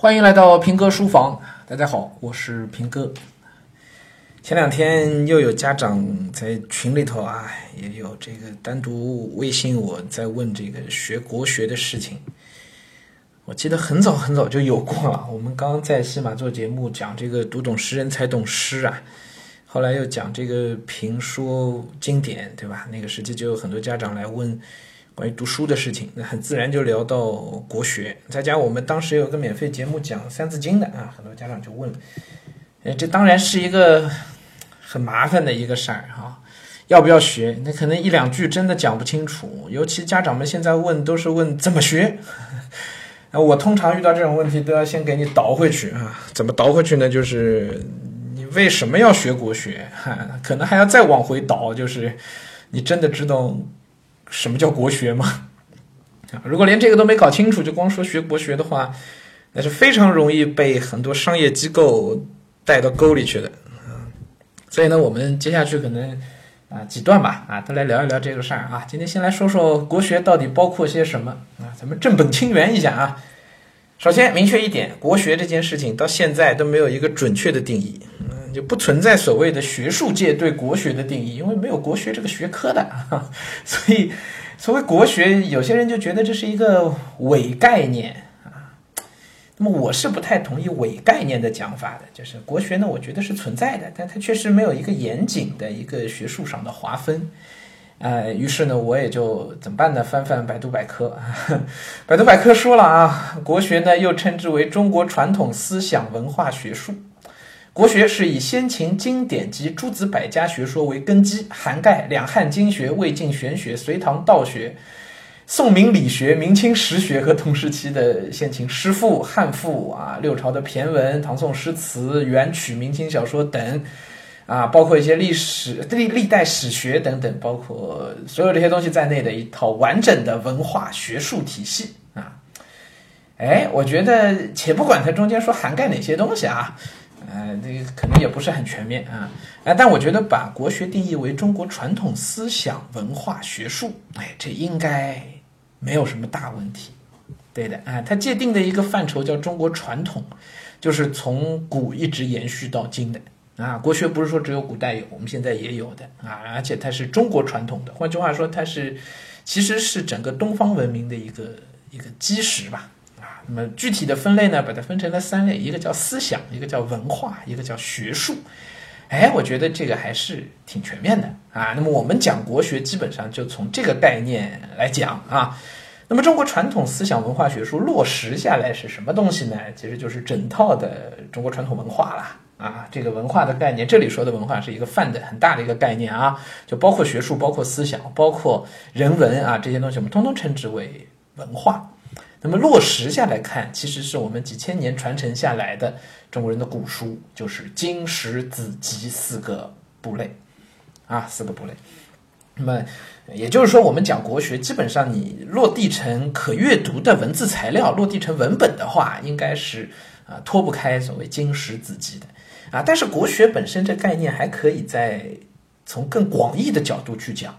欢迎来到平哥书房，大家好，我是平哥。前两天又有家长在群里头啊，也有这个单独微信我在问这个学国学的事情。我记得很早很早就有过了，我们刚在西马做节目讲这个读懂诗人才懂诗啊，后来又讲这个评说经典，对吧？那个时期就有很多家长来问。关于读书的事情，那很自然就聊到国学。再加我们当时有个免费节目讲《三字经》的啊，很多家长就问，呃，这当然是一个很麻烦的一个事儿哈，要不要学？那可能一两句真的讲不清楚，尤其家长们现在问都是问怎么学。啊，我通常遇到这种问题都要先给你倒回去啊，怎么倒回去呢？就是你为什么要学国学？哈，可能还要再往回倒，就是你真的知道。什么叫国学吗？啊，如果连这个都没搞清楚，就光说学国学的话，那是非常容易被很多商业机构带到沟里去的。所以呢，我们接下去可能啊几段吧，啊，都来聊一聊这个事儿啊。今天先来说说国学到底包括些什么啊？咱们正本清源一下啊。首先明确一点，国学这件事情到现在都没有一个准确的定义。就不存在所谓的学术界对国学的定义，因为没有国学这个学科的，所以所谓国学，有些人就觉得这是一个伪概念啊。那么我是不太同意伪概念的讲法的，就是国学呢，我觉得是存在的，但它确实没有一个严谨的一个学术上的划分。呃，于是呢，我也就怎么办呢？翻翻百度百科，百度百科说了啊，国学呢又称之为中国传统思想文化学术。国学是以先秦经典及诸子百家学说为根基，涵盖两汉经学、魏晋玄学、隋唐道学、宋明理学、明清实学和同时期的先秦诗赋、汉赋啊，六朝的骈文、唐宋诗词、元曲、明清小说等啊，包括一些历史、历历代史学等等，包括所有这些东西在内的一套完整的文化学术体系啊。哎，我觉得，且不管它中间说涵盖哪些东西啊。呃，这个可能也不是很全面啊，哎，但我觉得把国学定义为中国传统思想文化学术，哎，这应该没有什么大问题。对的啊，它界定的一个范畴叫中国传统，就是从古一直延续到今的啊。国学不是说只有古代有，我们现在也有的啊，而且它是中国传统的，换句话说，它是其实是整个东方文明的一个一个基石吧。那么具体的分类呢，把它分成了三类，一个叫思想，一个叫文化，一个叫学术。哎，我觉得这个还是挺全面的啊。那么我们讲国学，基本上就从这个概念来讲啊。那么中国传统思想文化学术落实下来是什么东西呢？其实就是整套的中国传统文化啦。啊。这个文化的概念，这里说的文化是一个泛的很大的一个概念啊，就包括学术，包括思想，包括人文啊这些东西，我们通通称之为文化。那么落实下来看，其实是我们几千年传承下来的中国人的古书，就是经史子集四个部类，啊，四个部类。那么也就是说，我们讲国学，基本上你落地成可阅读的文字材料，落地成文本的话，应该是啊脱不开所谓经史子集的啊。但是国学本身这概念还可以在从更广义的角度去讲。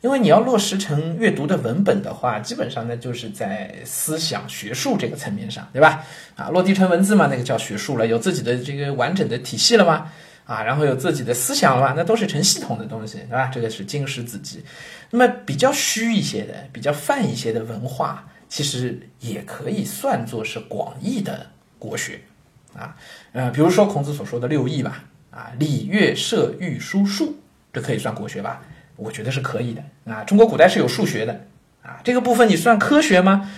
因为你要落实成阅读的文本的话，基本上呢就是在思想学术这个层面上，对吧？啊，落地成文字嘛，那个叫学术了，有自己的这个完整的体系了吗？啊，然后有自己的思想了嘛？那都是成系统的东西，对吧？这个是经史子集。那么比较虚一些的、比较泛一些的文化，其实也可以算作是广义的国学啊。呃，比如说孔子所说的六艺吧，啊，礼乐射御书数，这可以算国学吧？我觉得是可以的啊，中国古代是有数学的啊，这个部分你算科学吗？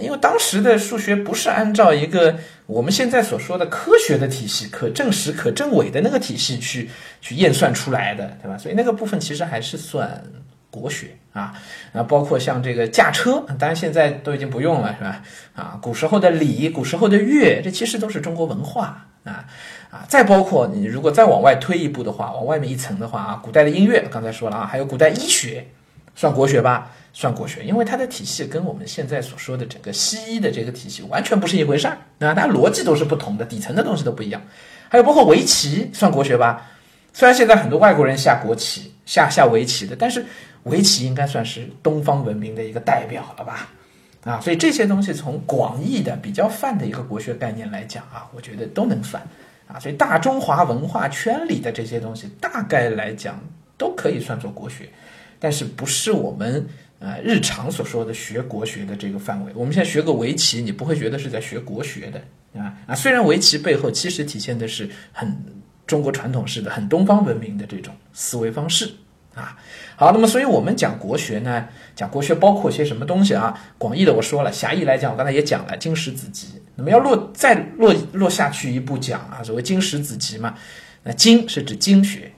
因为当时的数学不是按照一个我们现在所说的科学的体系，可证实、可证伪的那个体系去去验算出来的，对吧？所以那个部分其实还是算国学啊啊，包括像这个驾车，当然现在都已经不用了，是吧？啊，古时候的礼，古时候的乐，这其实都是中国文化啊。啊，再包括你如果再往外推一步的话，往外面一层的话啊，古代的音乐刚才说了啊，还有古代医学，算国学吧？算国学，因为它的体系跟我们现在所说的整个西医的这个体系完全不是一回事儿，那它逻辑都是不同的，底层的东西都不一样。还有包括围棋，算国学吧？虽然现在很多外国人下国棋、下下围棋的，但是围棋应该算是东方文明的一个代表了吧？啊，所以这些东西从广义的比较泛的一个国学概念来讲啊，我觉得都能算啊。所以大中华文化圈里的这些东西，大概来讲都可以算作国学，但是不是我们呃日常所说的学国学的这个范围。我们现在学个围棋，你不会觉得是在学国学的啊啊。虽然围棋背后其实体现的是很中国传统式的、很东方文明的这种思维方式。啊，好，那么所以我们讲国学呢，讲国学包括些什么东西啊？广义的我说了，狭义来讲，我刚才也讲了经史子集。那么要落再落落下去一步讲啊，所谓经史子集嘛，那经是指经学，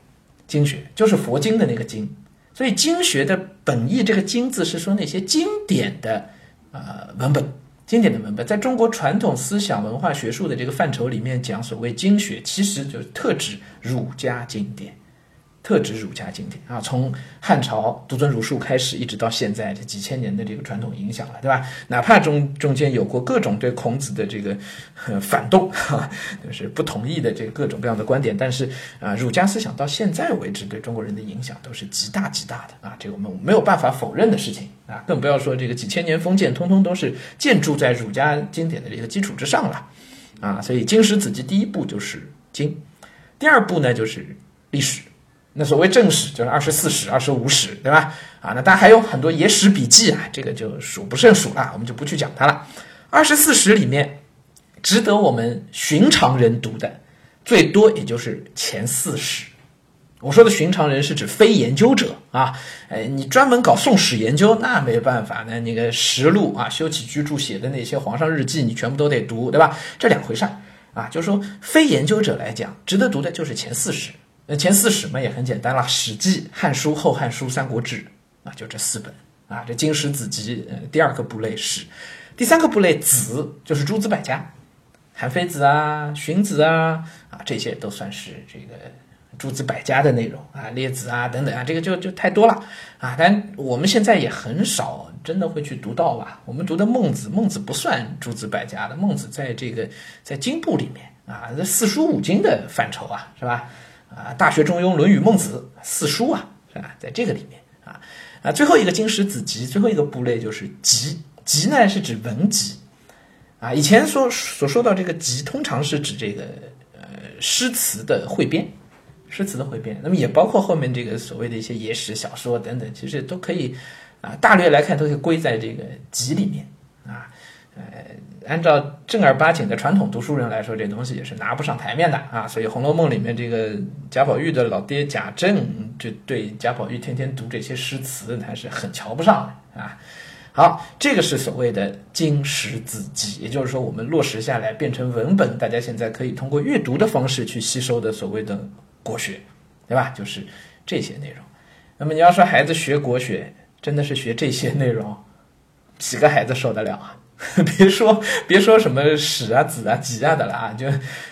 经学就是佛经的那个经。所以经学的本意，这个经字是说那些经典的呃文本，经典的文本，在中国传统思想文化学术的这个范畴里面讲，所谓经学，其实就是特指儒家经典。特指儒家经典啊，从汉朝独尊儒术开始，一直到现在这几千年的这个传统影响了，对吧？哪怕中中间有过各种对孔子的这个反动，哈，就是不同意的这各种各样的观点，但是啊，儒家思想到现在为止对中国人的影响都是极大极大的啊，这个我们没有办法否认的事情啊，更不要说这个几千年封建，通通都是建筑在儒家经典的这个基础之上了啊，所以经史子集第一步就是经，第二步呢就是历史。那所谓正史就是二十四史、二十五史，对吧？啊，那当然还有很多野史笔记啊，这个就数不胜数了，我们就不去讲它了。二十四史里面，值得我们寻常人读的，最多也就是前四史。我说的寻常人是指非研究者啊，哎，你专门搞宋史研究，那没办法，那那个实录啊，修起居注写的那些皇上日记，你全部都得读，对吧？这两回事儿啊，就是说非研究者来讲，值得读的就是前四史。那前四史嘛也很简单了，《史记》《汉书》《后汉书》《三国志》啊，就这四本啊。这经史子集，呃，第二个部类史，第三个部类子就是诸子百家，韩非子啊、荀子啊啊，这些都算是这个诸子百家的内容啊，列子啊等等啊，这个就就太多了啊。但我们现在也很少真的会去读到吧？我们读的孟子，孟子不算诸子百家的，孟子在这个在经部里面啊，这四书五经的范畴啊，是吧？啊，《大学》《中庸》《论语》《孟子》四书啊，是吧？在这个里面啊，啊，最后一个经史子集，最后一个部类就是集。集呢是指文集啊。以前说所说到这个集，通常是指这个呃诗词的汇编，诗词的汇编。那么也包括后面这个所谓的一些野史小说等等，其实都可以啊，大略来看都可以归在这个集里面。按照正儿八经的传统读书人来说，这东西也是拿不上台面的啊。所以《红楼梦》里面这个贾宝玉的老爹贾政，就对贾宝玉天天读这些诗词，他是很瞧不上的啊。好，这个是所谓的经史子集，也就是说，我们落实下来变成文本，大家现在可以通过阅读的方式去吸收的所谓的国学，对吧？就是这些内容。那么你要说孩子学国学，真的是学这些内容，几个孩子受得了啊？别说别说什么史啊子啊集啊的了啊，就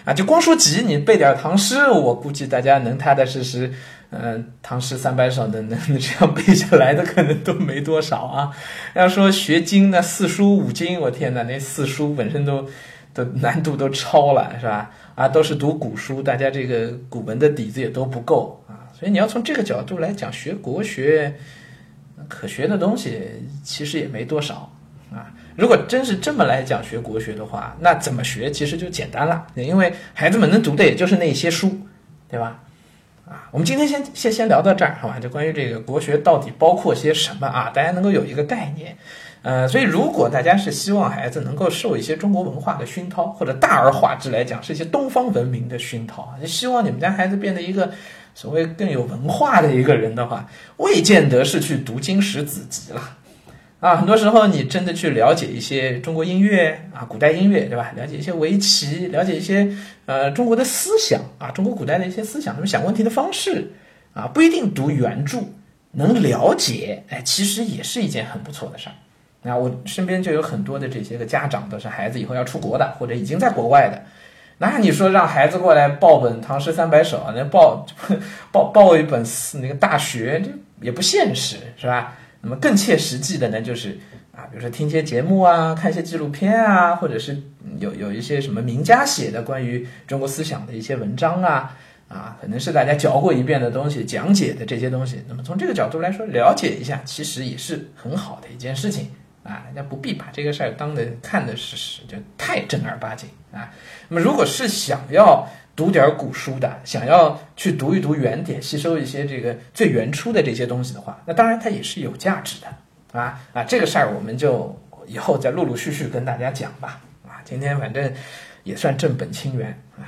啊就光说集，你背点唐诗，我估计大家能踏踏实实，嗯，唐诗三百首 能能这样背下来的可能都没多少啊。要说学经那四书五经，我天哪，那四书本身都都难度都超了，是吧？啊，都是读古书，大家这个古文的底子也都不够啊，所以你要从这个角度来讲，学国学可学的东西其实也没多少。如果真是这么来讲学国学的话，那怎么学其实就简单了，因为孩子们能读的也就是那些书，对吧？啊，我们今天先先先聊到这儿，好吧？就关于这个国学到底包括些什么啊？大家能够有一个概念。呃，所以如果大家是希望孩子能够受一些中国文化的熏陶，或者大而化之来讲是一些东方文明的熏陶，就希望你们家孩子变得一个所谓更有文化的一个人的话，未见得是去读经史子集了。啊，很多时候你真的去了解一些中国音乐啊，古代音乐，对吧？了解一些围棋，了解一些呃中国的思想啊，中国古代的一些思想，他们想问题的方式啊，不一定读原著能了解，哎，其实也是一件很不错的事儿。那我身边就有很多的这些个家长，都是孩子以后要出国的，或者已经在国外的。那你说让孩子过来报本《唐诗三百首》，那报 报报一本那个大学，这也不现实，是吧？那么更切实际的呢，就是啊，比如说听些节目啊，看一些纪录片啊，或者是有有一些什么名家写的关于中国思想的一些文章啊，啊，可能是大家嚼过一遍的东西，讲解的这些东西。那么从这个角度来说，了解一下，其实也是很好的一件事情啊，大家不必把这个事儿当的看的是是就太正儿八经啊。那么如果是想要读点古书的，想要去读一读原点，吸收一些这个最原初的这些东西的话，那当然它也是有价值的啊啊，这个事儿我们就以后再陆陆续续跟大家讲吧啊。今天反正也算正本清源啊。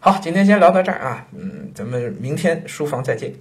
好，今天先聊到这儿啊，嗯，咱们明天书房再见。